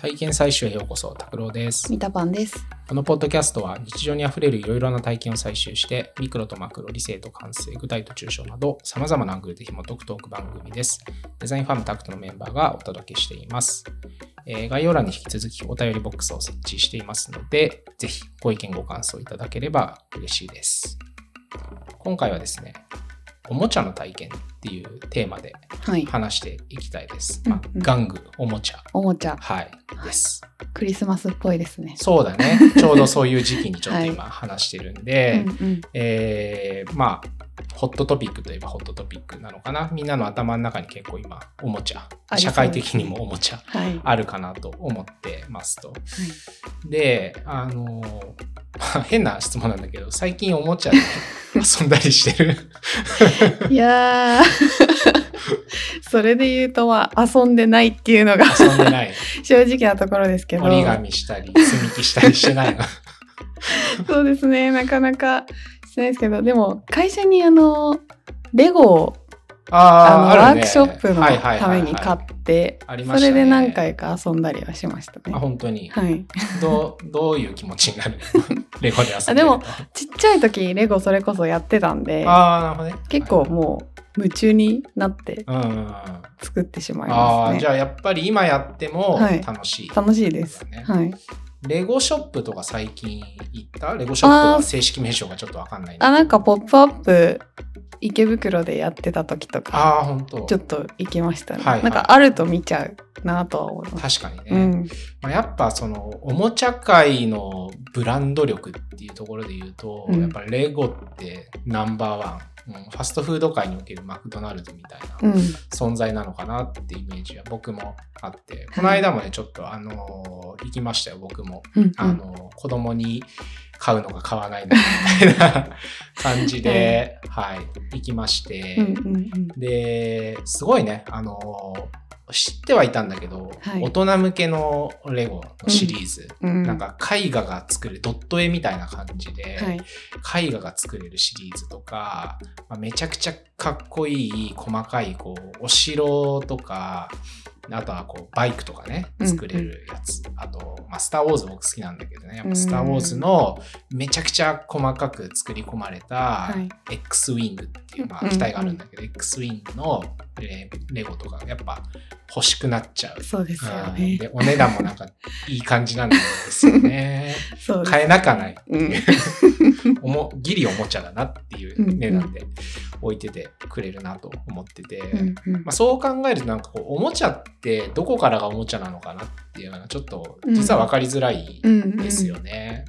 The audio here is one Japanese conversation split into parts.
体験採集へようこそ、拓郎です。ミタパンです。このポッドキャストは日常にあふれるいろいろな体験を採集して、ミクロとマクロ、理性と感性、具体と抽象など、様々なアングルで紐解くトーク番組です。デザインファームタクトのメンバーがお届けしています。えー概要欄に引き続きお便りボックスを設置していますので、ぜひご意見ご感想いただければ嬉しいです。今回はですね、おもちゃの体験っていうテーマではい。話していきたいです。まあうんうん玩具、おもちゃ。おもちゃ、はい、です。クリスマスっぽいですね。そうだね。ちょうどそういう時期にちょっと今話してるんで、うんうん。えーまあ、ホットトピックといえばホットトピックなのかな。みんなの頭の中に結構今、おもちゃ、社会的にもおもちゃはい。あるかなと思ってますと。で、あのー 変な質問なんだけど、最近おもちゃで 遊んだりしてる？いやー、それで言うとまあ遊んでないっていうのが遊んでない 正直なところですけど。折り紙したり、積み木したりしてないの そうですね、なかなかしてないですけど、でも会社にあの、レゴをあのねワークショップのはいはいはいはいために買って、ありましたねそれで何回か遊んだりはしましたあ、ね。本当に。はい。どう、どういう気持ちになる？のレゴで遊んでるでもちっちゃい時レゴそれこそやってたんで、ああ、なるほどね。結構もう夢中になって。作ってしまいますねじ。ゃあやっぱり今やってもはい楽しい。楽しいです。ねはい。レゴショップとか最近行った？レゴショップは正式名称がちょっとわかんないあ、なんかポップアップ池袋でやってた時とか、ああ、本当ちょっと行きましたね。はいはいなんかあると見ちゃうなとは思います。確かにね。うん。まあ、やっぱそのおもちゃ界のブランド力っていうところで言うと、うんやっぱりレゴってナンバーワン、うん、ファストフード界におけるマクドナルドみたいなうん。存在なのかなってイメージは僕もあって、この間もねちょっとあのー行きましたよ僕も、うん。あのー子供に買うのか買わないのかみたいな 感じで、はい行きまして、うんうんうん。ですごいねあのー知ってはいたんだけど、はい。大人向けのレゴのシリーズ、うん、なんか絵画が作れるドット絵みたいな感じで、はい。絵画が作れるシリーズとか、まあ、めちゃくちゃかっこいい細かいこうお城とかあとはこうバイクとかねうん。作れるやつ、あと、まあ、スター・ウォーズ僕好きなんだけどね。やっぱうん。スター・ウォーズのめちゃくちゃ細かく作り込まれたはい。X ウィングっていう、まあ、うん機体があるんだけど、X ウィングのレレゴとかやっぱ欲しくなっちゃう。そうですようんね。でお値段もなんかいい感じなんですよね。そう。買えなかない。うん。おもギリおもちゃだなっていう値段で置いててくれるなと思ってて、うんうんまあ、そう考えるとなんかこうおもちゃってどこからがおもちゃなのかなっていうのがちょっと実は分かりづらいうんですよね。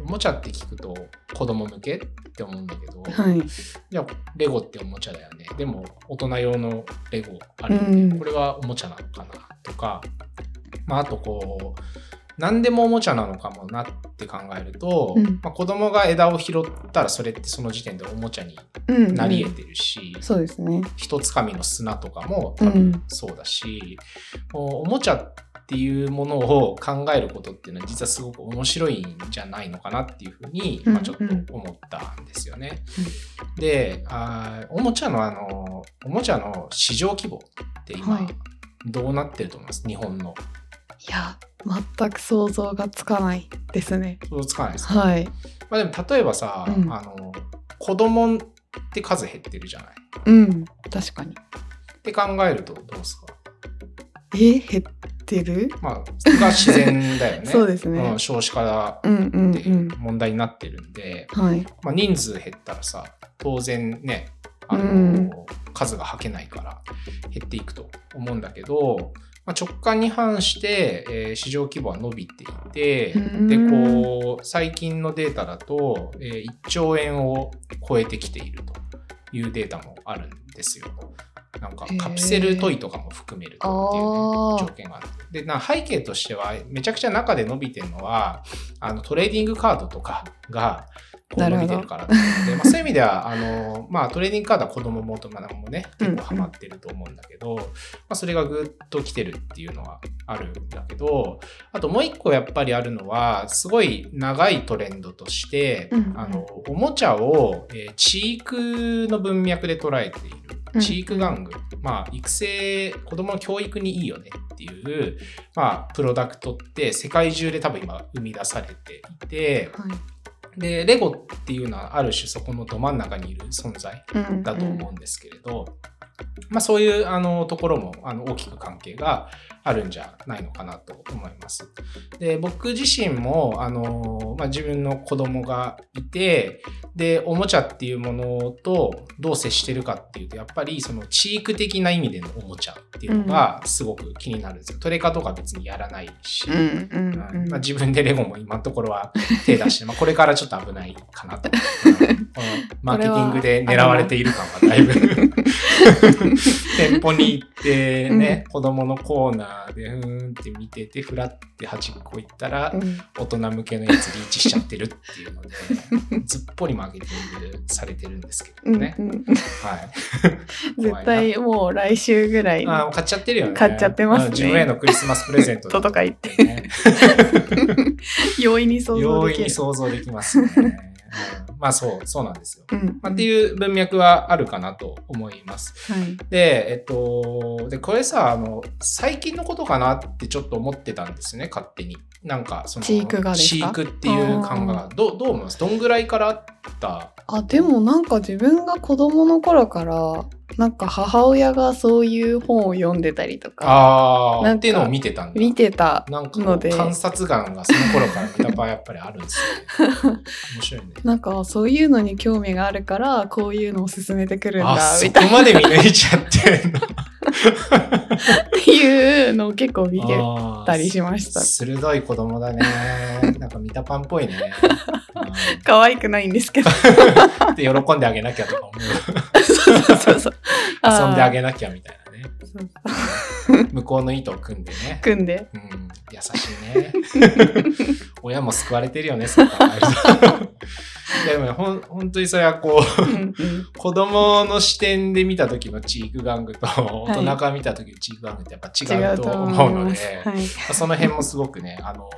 おもちゃって聞くと子供向けって思うんだけど、はい。じゃあレゴっておもちゃだよねでも大人用のレゴあるよね、うんこれはおもちゃなのかなとか、まあ、あとこう何でもおもちゃなのかもなって考えると、うんまあ、子供が枝を拾ったらそれってその時点でおもちゃにうん。なり得てるし、そうですね。一つかみの砂とかも多分うん。そうだし、こうおもちゃっていうものを考えることっていうのは実はすごく面白いんじゃないのかなっていうふうに、まあ、ちょっと思ったんですよね。であーおもちゃのあのおもちゃの市場規模って今、はいどうなってると思います？日本の。いや、全く想像がつかないですね。想像つかないですか、はい。まあ、でも例えばさ、うんあの子供って数減ってるじゃない？うん。確かに。って考えるとどうですか？え、減ってる？まあそれが自然だよね。そうですねん少子化うんうんってうん。問題になってるんで、はい。まあ、人数減ったらさ当然ねあの、うん数が吐けないから減っていくと思うんだけど、まあ、直感に反して、えー市場規模は伸びていて、うんでこう最近のデータだと、えー1兆円を超えてきているというデータもあるんですよ。なんかカプセルトイとかも含めるとっていう、ね、条件がある。でな背景としてはめちゃくちゃ中で伸びてるのはあのトレーディングカードとかが伸びてるかまあ、そういう意味ではあの、まあ、トレーディングカードは子供も大人もね結構ハマってると思うんだけど、まあ、それがぐっと来てるっていうのはあるんだけどあともう一個やっぱりあるのはすごい長いトレンドとして、うんうん。あのおもちゃを、えー地域の文脈で捉えている。知育玩具、まあ、育成、子供の教育にいいよねっていう、まあ、プロダクトって世界中で多分今生み出されていて、はい。で、レゴっていうのはある種そこのど真ん中にいる存在だと思うんですけれど、まあ、そういうあのところもあの大きく関係があるんじゃないのかなと思います。で僕自身もあの、まあ、自分の子供がいてでおもちゃっていうものとどう接してるかっていうとやっぱりその知育的な意味でのおもちゃっていうのがすごく気になるんですよ。トレカとか別にやらないし。うんうんうん。まあ、自分でレゴも今のところは手出して、まあ、これからちょっと危ないかなと。うんこの マーケティングで狙われている感はだいぶ 店舗に行ってね、子供のコーナーでうーんって見ててフラって端っこ行ったらうん大人向けのやつリーチしちゃってるっていうので ずっぽりマーケティングされてるんですけうんどね。うんはい。絶対もう来週ぐらいあー買っちゃってるよね。買っちゃってますねうん自分へのクリスマスプレゼントととか言ってね。容易に想像容できる。易に想像できますね。うんまあそう、そうなんですよ。うんまあ、っていう文脈はあるかなと思います。はい。で、えっと、で、これさ、あの、最近のことかなってちょっと思ってたんですね、勝手に。なんか、その、チークがですか？チークっていう感が、どう、どう思います？どんぐらいからあった？あでもなんか自分が子供の頃からなんか母親がそういう本を読んでたりとかあーなんていうのを見てたんだ。見てたので観察眼がその頃から見た場合やっぱりあるんですよ、ね。面白いね。なんかそういうのに興味があるからこういうのを進めてくるんあ、だそこみたいなまで見抜いちゃって。っていうのを結構見てたりしました鋭い子供だね。なんか見たパンっぽいね。可愛くないんですけどうん で、喜んであげなきゃとか思う。そうそうそうそう遊んでああげなきゃみたいなね。向こうの意図を組んでね。組んでうん、優しいね。親も救われてるよね、そう考えると。いやでもねほん本当にそれはこう、うんうん。子供の視点で見た時のチーク玩具と大人が見た時のチーク玩具ってやっぱ違うと思うので、はい。その辺もすごくね、あの、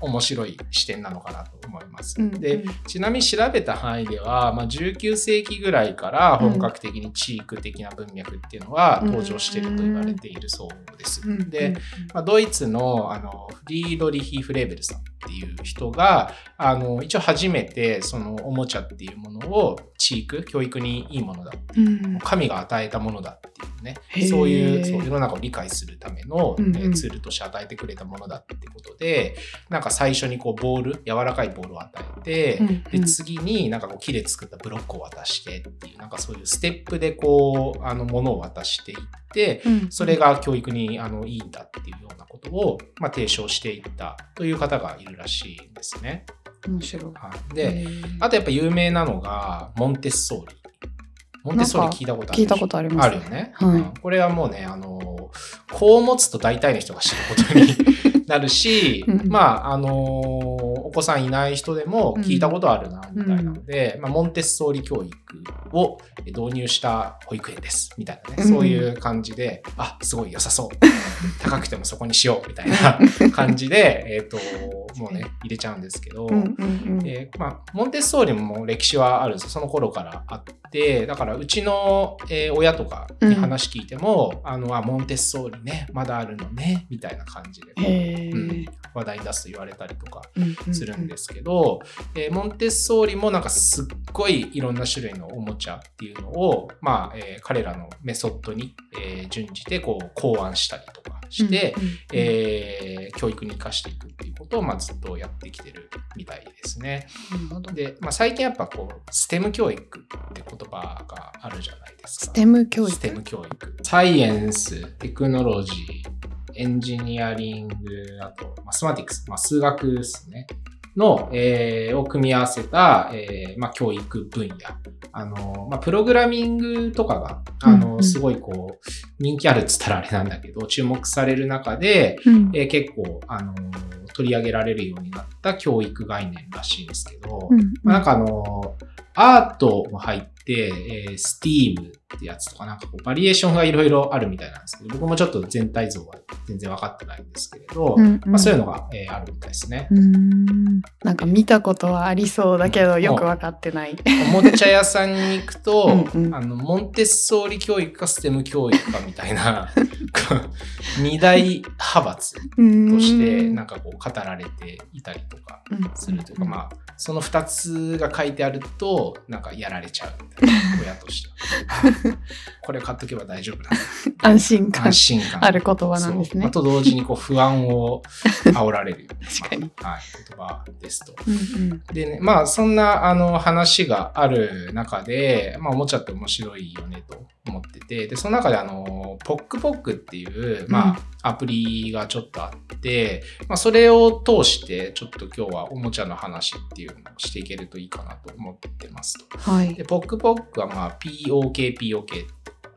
面白い視点なのかなと思います。うんでうん、ちなみに調べた範囲では、まあ、19世紀ぐらいから本格的にチーク的な文脈っていうのは登場していると言われているそうです。うん。で、まあ、ドイツのあのフリードリヒ・フレーベルさんっていう人があの一応初めてそのおもちゃっていうものをチーク教育にいいものだ。うん神が与えたものだっていうね。そういうそう世の中を理解するための、うんうん。えーツールとして与えてくれたものだってことでなんか最初にこうボール柔らかいボールを与えて、うんうん。で次になんかこう木で作ったブロックを渡してっていうなんかそういうステップでこうあのものを渡していってうん。それが教育にあのいいんだっていうようなことを、まあ、提唱していったという方がいるらしいんですね。面白い。はい、で、あとやっぱ有名なのがモンテッソーリ。モンテッソーリ聞いたことある？聞いたことあります。あるよね。はい。うん。これはもうね、あの、こう持つと大体の人が知ることに なるし、うん。まあ、あの、お子さんいない人でも聞いたことあるな、みたいなので、まあ、モンテッソーリ教育を導入した保育園です、みたいなね、うん。そういう感じで、あ、すごい良さそう。高くてもそこにしよう、みたいな感じで、えっと、もうね、入れちゃうんですけど、まあ、モンテッソーリも歴史はあるんですよ。その頃からあってだからうちの、えー親とかに話聞いても、あのあモンテッソーリねまだあるのねみたいな感じで、うん話題に出すと言われたりとかうんうんするんですけど、えーモンテッソーリもなんかすっごいいろんな種類のおもちゃっていうのを、まあえー彼らのメソッドに、えー準じてこう考案したりとかして、うんえー教育に生かしていくっていうことを、まあ、ずっとやってきてるみたいですね。で、まあ、最近やっぱこう、ステム教育って言葉があるじゃないですか。ステム教育？ステム教育。サイエンス、テクノロジー、エンジニアリング、あと、マスマティクス、まあ、数学ですね。の、えーを組み合わせた、えーまあ、教育分野。あの、まあ、プログラミングとかが、あの、うん。うんすごいこう、人気あるっつったらあれなんだけど、注目される中で、うん。えー結構、あの取り上げられるようになった教育概念らしいんですけど、うんまあ、なんかあのアートも入って、えー、Steam ってやつとかなんかこうバリエーションがいろいろあるみたいなんですけど、僕もちょっと全体像は全然分かってないんですけれど、うんうんまあ、そういうのが、えーあるみたいですね。うーんなんか見たことはありそうだけどよくわかってない。おもちゃ屋さんに行くとうんうんあのモンテッソーリ教育かステム教育かみたいな二大派閥ととしてなんかこう語られていたりとかするというか、あまあその2つが書いてあるとなんかやられちゃうみたいな親としては。あ これ買っとけば大丈夫だ安心感。安心感。ある言葉なんですね。あ。と同時にこう不安を煽られる 確かに。まあはい、言葉ですと。うんうん。でね、まあそんなあの話がある中で、まあおもちゃって面白いよねと思ってて、で、その中であの、ポックポックっていう、まあアプリがちょっとあって、まあそれを通してちょっと今日はおもちゃの話っていうのをしていけるといいかなと思ってますと。はい。で、ポックポックはまあ POK、POK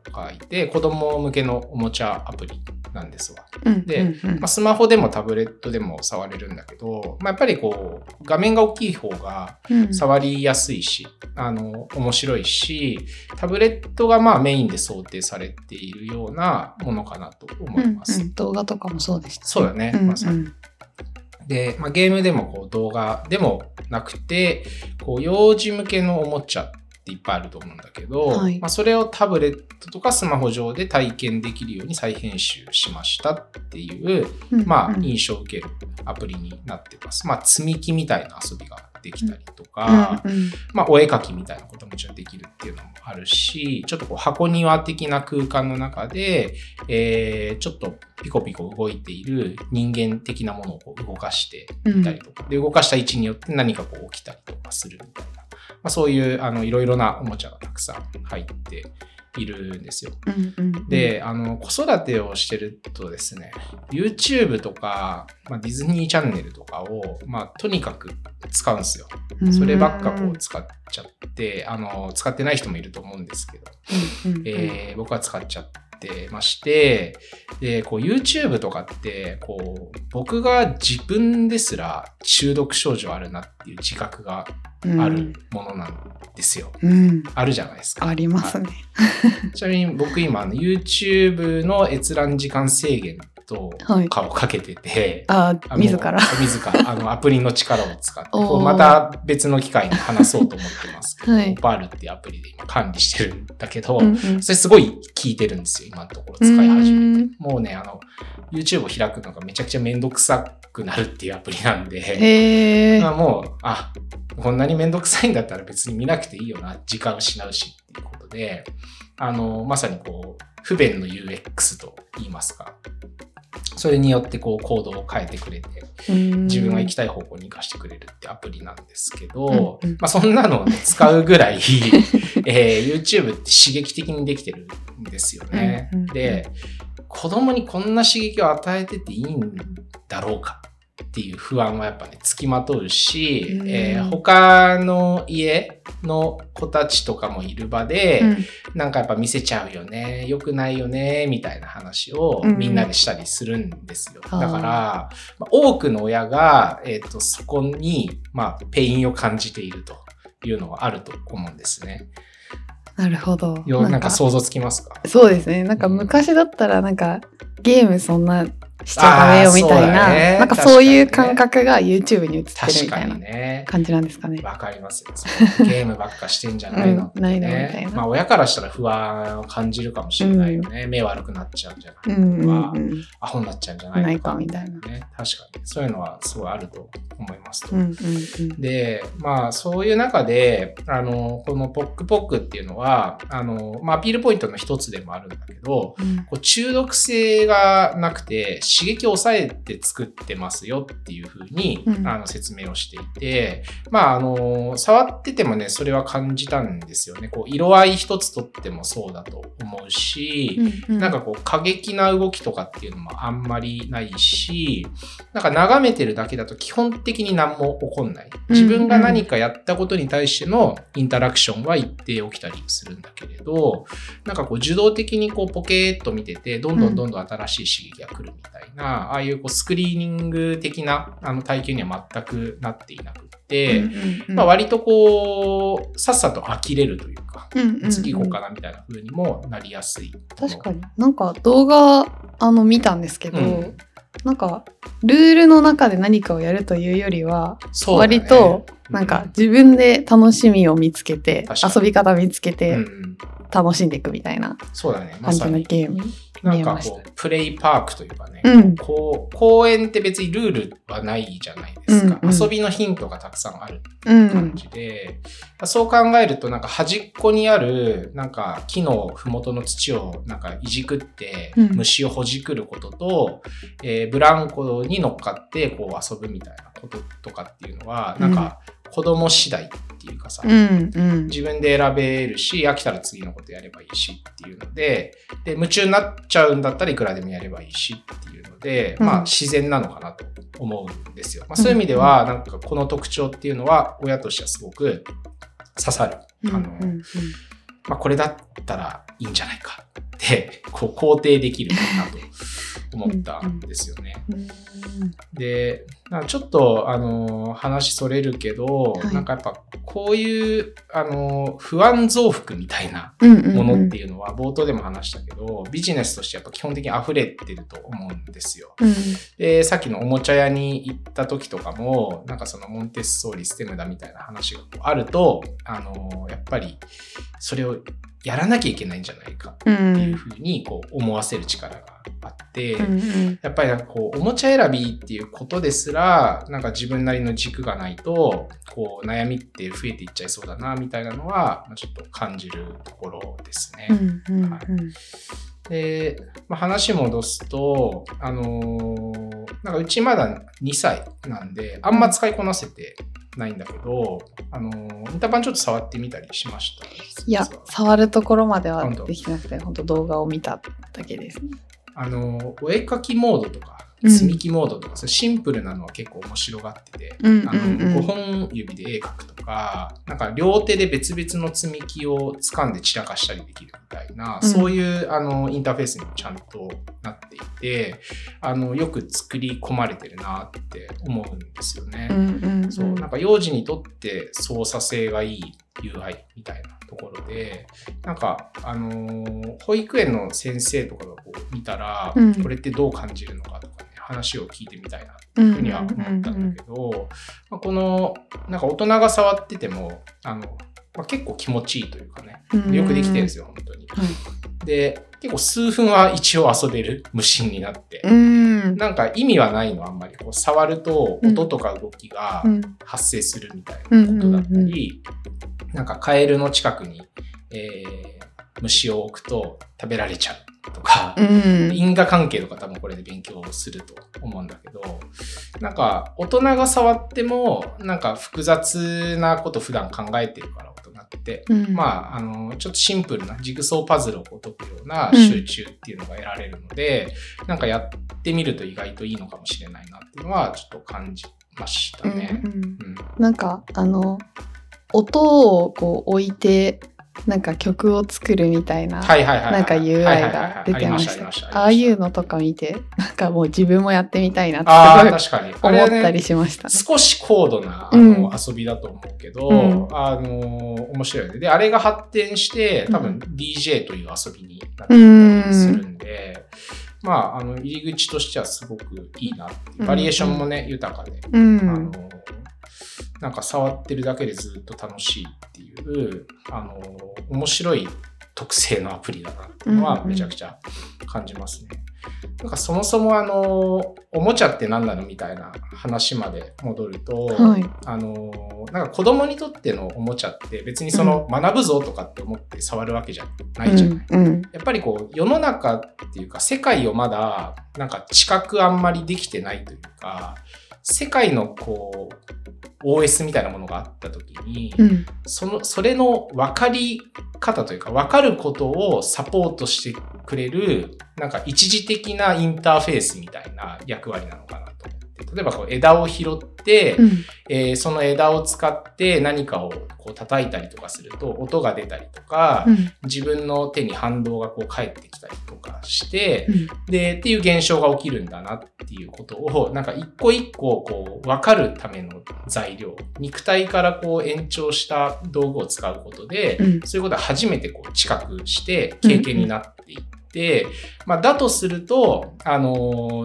と書いて、子供向けのおもちゃアプリなんですわ。でうんうん。まあ、スマホでもタブレットでも触れるんだけど、まあ、やっぱりこう画面が大きい方がうん。触りやすいし、あの面白いしタブレットがまあメインで想定されているようなものかなと思います。うんうん。動画とかもそうでしたね。そうだねんうん。まさに。で、まあ、ゲームでもこう動画でもなくてこう幼児向けのおもちゃっていっぱいあると思うんだけど、はいまあ、それをタブレットとかスマホ上で体験できるように再編集しましたっていううんまあ、うん印象を受けるアプリになってます。まあ、積み木みたいな遊びができたりとか、うんうん。まあ、お絵描きみたいなことももちろんできるっていうのもあるし、ちょっとこう箱庭的な空間の中で、えーちょっとピコピコ動いている人間的なものをこう動かしていたりとか、で、動かした位置によって何かこう起きたりとかするみたいな、まあ、そういうあのいろいろなおもちゃがたくさん入っているんですよ。うんうんうん。で、あの、子育てをしてるとですね、YouTube とか、まあ、ディズニーチャンネルとかを、まあ、とにかく使うんですよ。そればっかこう使っちゃって、あの、使ってない人もいると思うんですけど、うんうんうん。えー僕は使っちゃってまして、で、こう YouTube とかって、こう、僕が自分ですら中毒症状あるなっていう自覚があるものなんですよ。うんあるじゃないですか。ありますね。ちなみに僕今 YouTube の閲覧時間制限とはい。かをかけてて、あ自ら。自ら。あの アプリの力を使って。また別の機会に話そうと思ってますけど、はい。オパールっていうアプリで今管理してるんだけど、うんうん。それすごい効いてるんですよ今のところ使い始めて。うん。もうねあの YouTube を開くのがめちゃくちゃめんどくさくなるっていうアプリなんで、へえ。まあもう、あ、こんなにめんどくさいんだったら別に見なくていいよな、時間を失うしっていうことで、あの、まさにこう、不便の UX と言いますか、それによってこう行動を変えてくれて、自分が行きたい方向に行かしてくれるってアプリなんですけど、うんうん。まあそんなのをね、使うぐらい、えー YouTube って刺激的にできてるんですよね。うんうんうん。で、子供にこんな刺激を与えてていいんだろうかっていう不安はやっぱね、つきまとうし、うんえー他の家の子たちとかもいる場で、うんなんかやっぱ見せちゃうよね、良くないよね、みたいな話をうんみんなでしたりするんですよ。あーだから、まあ多くの親が、えっ、と、そこに、まあ、ペインを感じているというのはあると思うんですね。なるほど。よなんか想像つきますか？そうですね。なんか昔だったらなんかゲームそんなしちゃダメよみたいな、ねなんかそういう感覚が YouTube に映ってる確かみたいなにね。感じなんですかね。わかりますよ。ゲームばっかしてんじゃないのって、ねうんないのみたいなまあ親からしたら不安を感じるかもしれないよね。目悪くなっちゃうんじゃうないんとか、うんうんアホになっちゃうんじゃないないかかみたいな。ね。確かに。そういうのはすごいあると思いますと。うんうんうんで、まあそういう中で、あの、このポックポックっていうのは、あの、まあアピールポイントの一つでもあるんだけど、うんこう中毒性がなくて刺激を抑えて作ってますよっていうふうに、うんあの説明をしていて、まああの、触っててもね、それは感じたんですよね。こう色合い一つとってもそうだと思うし、うんうんなんかこう過激な動きとかっていうのもあんまりないし、なんか眺めてるだけだと基本的に何も起こんない。自分が何かやったことに対してのインタラクションは一定起きたりするんだけれど、なんかこう受動的にこうポケーっと見てて、どんどんどんどん新しい刺激が来るみたいいな、ああいうこうスクリーニング的なあの体験には全くなっていなくて、まあ、割とこう、さっさと呆れるというか、次行こうかなみたいな風にもなりやすい。確かに。なんか動画、あの、見たんですけど、うん、なんか、ルールの中で何かをやるというよりは、割と、なんか自分で楽しみを見つけて、遊び方見つけて、楽しんでいくみたいな感じのゲーム。なんかこう、プレイパークというかね、うん、こう公園って別にルールはないじゃないですか、うんうん、遊びのヒントがたくさんある感じで、うん、そう考えるとなんか端っこにあるなんか木の麓の土をなんかいじくって虫をほじくることと、うん、えー、ブランコに乗っかってこう遊ぶみたいなこととかっていうのはなんか子供次第っていうかさ、うんうん、自分で選べるし、飽きたら次のことやればいいしっていうので、で、夢中になっちゃうんだったらいくらでもやればいいしっていうので、うん、まあ自然なのかなと思うんですよ。まあ、そういう意味では、なんかこの特徴っていうのは親としてはすごく刺さる。あの、まあこれだったらいいんじゃないかって、こう肯定できるかなと思ったんですよね。で、ちょっと、あの、話それるけど、はい、なんかやっぱ、こういう、あの、不安増幅みたいなものっていうのは、冒頭でも話したけど、ビジネスとしてやっぱ基本的に溢れてると思うんですよ。うん、で、さっきのおもちゃ屋に行った時とかも、なんかそのモンテッソーリステムだみたいな話があると、あの、やっぱり、それをやらなきゃいけないんじゃないかっていうふうにこう思わせる力があって、うんうん、やっぱりなんかこうおもちゃ選びっていうことですらなんか自分なりの軸がないとこう悩みって増えていっちゃいそうだなみたいなのはちょっと感じるところですね。うんうんうん、はいで、まあ、話戻すと、あのー、なんかうちまだ2歳なんで、あんま使いこなせてないんだけど、あの、インターバンちょっと触ってみたりしました。いや、触るところまではできなくて、本当動画を見ただけです。あの、お絵かきモードとか、積み木モードとか、うん、シンプルなのは結構面白がってて、うんうんうん、あの5本指で絵描くとか、なんか両手で別々の積み木を掴んで散らかしたりできるみたいな、うん、そういうあのインターフェースにもちゃんとなっていて、あのよく作り込まれてるなって思うんですよね。うんうんうん、そうなんか幼児にとって操作性がいい UI みたいなところで、なんか、あのー、保育園の先生とかがこう見たら、うん、これってどう感じるのかとかね、話を聞いてみたいなっていうふうには思ったんだけど、まこの、なんか大人が触ってても、あの、まあ、結構気持ちいいというかね、よくできてるんですよ、本当に。で、結構数分は一応遊べる無心になって。なんか意味はないの、あんまり。こう触ると音とか動きが発生するみたいなことだったり、なんかカエルの近くに、えー、虫を置くと食べられちゃうとか、うん、因果関係とか多分これで勉強すると思うんだけど、なんか大人が触ってもなんか複雑なこと普段考えてるからって、うん、まあ、あの、ちょっとシンプルなジグソーパズルを解くような集中っていうのが得られるので、うん、なんかやってみると意外といいのかもしれないなっていうのはちょっと感じましたね。うん、うん、なんかあの音をこう置いてなんか曲を作るみたいな、なんか UI が出てました。ああいうのとか見て、なんかもう自分もやってみたいなってすごい思ったりしました、ね、少し高度なあの、遊びだと思うけど、うん、あの、面白いよね。で、あれが発展して、多分 DJ という遊びになってたりするんで、うん、まあ、あの、入り口としてはすごくいいな。バリエーションもね、豊かで、あの、なんか触ってるだけでずっと楽しいっていう、あの、面白い特性のアプリだなっていうのはめちゃくちゃ感じますね。うんうん、なんかそもそもあの、おもちゃって何なのみたいな話まで戻ると、はい、あの、なんか子供にとってのおもちゃって別にその学ぶぞとかって思って触るわけじゃないじゃない。うんうん、やっぱりこう世の中っていうか世界をまだなんか知覚あんまりできてないというか、世界のこう OS みたいなものがあった時に、うん、そのそれの分かり方というか分かることをサポートしてくれるなんか一時的なインターフェースみたいな役割なのかな例えばこう枝を拾って、うん。えーその枝を使って何かをこう叩いたりとかすると音が出たりとか、うん。自分の手に反動がこう返ってきたりとかして、うん。で、っていう現象が起きるんだなっていうことを、なんか一個一個こう分かるための材料、肉体からこう延長した道具を使うことで、うん。そういうことは初めてこう知覚して経験になって、まあ、だとすると、あの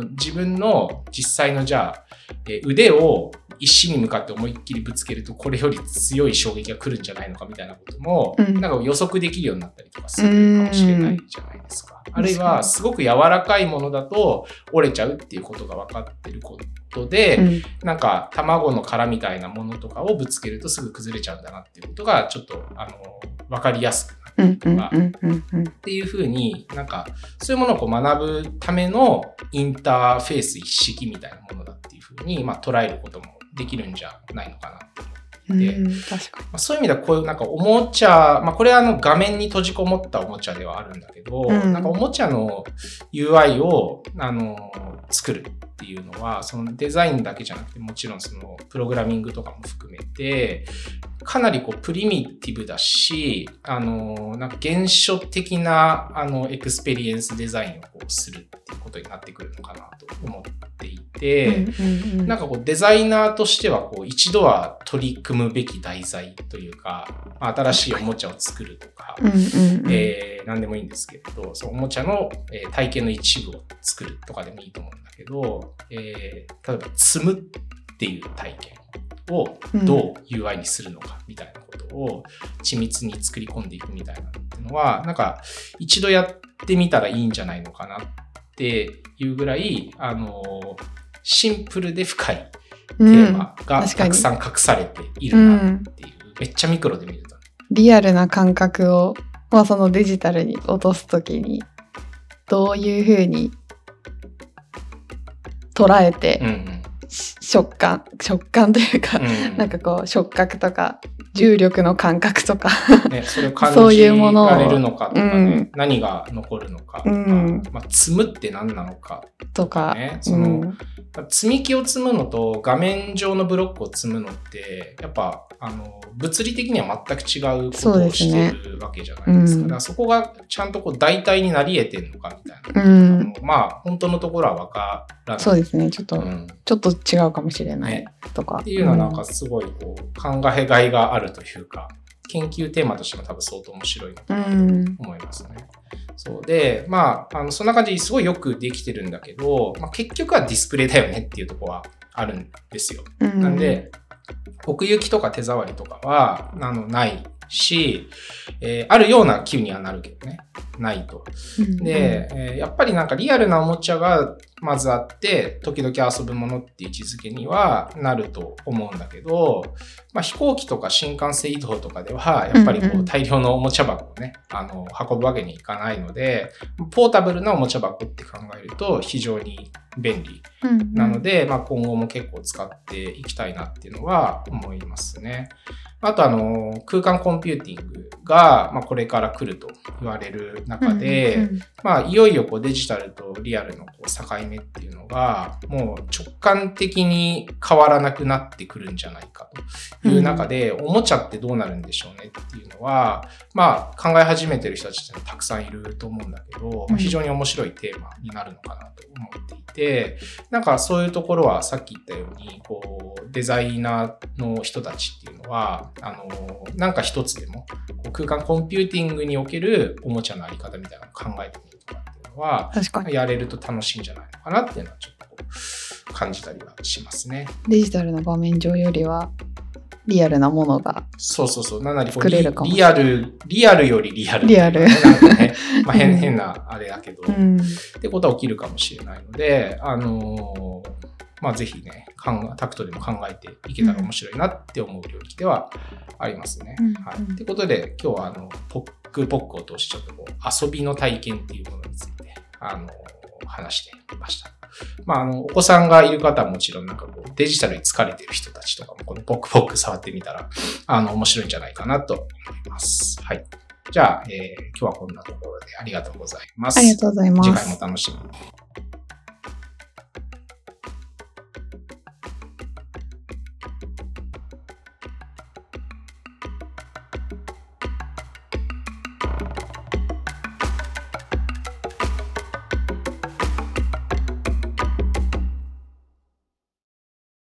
ー自分の実際のじゃあ、えー腕を石に向かって思いっきりぶつけるとこれより強い衝撃が来るんじゃないのかみたいなことも、うんなんか予測できるようになったりとかするかもしれないじゃないですか。あるいはすごく柔らかいものだと折れちゃうっていうことが分かってることで、うん。なんか卵の殻みたいなものとかをぶつけるとすぐ崩れちゃうんだなっていうことがちょっとあの分かりやすくなるうんうんうんうんうんっていうふうになんかそういうものをこう学ぶためのインターフェース一式みたいなものだっていうふうに、まあ、捉えることもできるんじゃないのかなと。でうん確かまあ、そういう意味ではこういうなんかおもちゃ、まあ、これはあの画面に閉じこもったおもちゃではあるんだけど、うん。なんかおもちゃの UI をあの作るっていうのはそのデザインだけじゃなくてもちろんそのプログラミングとかも含めてかなりこうプリミティブだしあのなんか原初的なあのエクスペリエンスデザインをこうするっていうことになってくるのかなと思っていて。なんかこうデザイナーとしてはこう一度は取り組むべき題材というか、まあ新しいおもちゃを作るとか、えー何でもいいんですけれど、そのおもちゃの、えー体験の一部を作るとかでもいいと思うんだけど、えー例えば積むっていう体験をどう UI にするのかみたいなことを緻密に作り込んでいくみたいなのっていうのは、なんか一度やってみたらいいんじゃないのかなっていうぐらい、あのシンプルで深いテーマがたくさん隠されているうなんっていう、めっちゃミクロで見ると。リアルな感覚を、まあ、そのデジタルに落とすときにどういうふうに捉えて、うんうん。し食感食感というか、うん。なんかこう触覚とか重力の感覚とか。ね、それを感そうじいうものを。られるのかとかね、うん。何が残るのかとか、うん。まあ、積むって何なのかとか、ね。そうのん。積み木を積むのと画面上のブロックを積むのってやっぱあの物理的には全く違うことをしてるわけじゃないですか。うん。だからそこがちゃんとこう代替になり得てるのかみたいな、うん。まあ本当のところは分からない。そうですね。ちょっと、うん。ちょっと違うかもしれないね。とか、っていうのはなんかすごいこう考えがいがあるというか研究テーマとしても多分相当面白いなとん思いますね。そうで、まあ、あのそんな感じですごいよくできてるんだけど、まあ、結局はディスプレイだよねっていうところはあるんですよ。うんなんで、奥行きとか手触りとかはあのないし、えーあるような気にはなるけどね。ないと。うんで、えーやっぱりなんかリアルなおもちゃがまずあって、時々遊ぶものっていう位置づけにはなると思うんだけど、まあ、飛行機とか新幹線移動とかでは、やっぱりこう大量のおもちゃ箱をね、あの、運ぶわけにいかないので、ポータブルなおもちゃ箱って考えると非常に便利うんなので、まあ、今後も結構使っていきたいなっていうのは思いますね。あとあの空間コンピューティングが、まあ、これから来ると言われる中で、まあ、いよいよこうデジタルとリアルのこう境目っていうのがもう直感的に変わらなくなってくるんじゃないかという中で、おもちゃってどうなるんでしょうね？っていうのは、まあ、考え始めてる人たちってたくさんいると思うんだけど、まあ非常に面白いテーマになるのかなと思っていてなんかそういうところはさっき言ったようにこうデザイナーの人たちっていうのはあのなんか一つでもこう空間コンピューティングにおけるおもちゃのあり方みたいなのを考えてみるとかっていうのは確かに。やれると楽しいんじゃないのかなっていうのはちょっと感じたりはしますね。デジタルの画面上よりはリアルなものが。そうそうそう。なんなりれるかも。リリアル、リアルよりリアル、リアル。なんかね、まあ変うん。変なあれだけど、うん。ってことは起きるかもしれないので、あのーまあぜひね、タクトでも考えていけたら面白いなって思う領域ではありますね。うん。はい。うん。ということで、今日はあの、ポックポックを通してちょっとこう遊びの体験っていうものについて、あのー話してみました。まあ、あの、お子さんがいる方はもちろんなんかこう、デジタルに疲れてる人たちとかも、このポックポック触ってみたら、あの、面白いんじゃないかなと思います。はい。じゃあ、えー今日はこんなところでありがとうございます。ありがとうございます次回も楽しみに。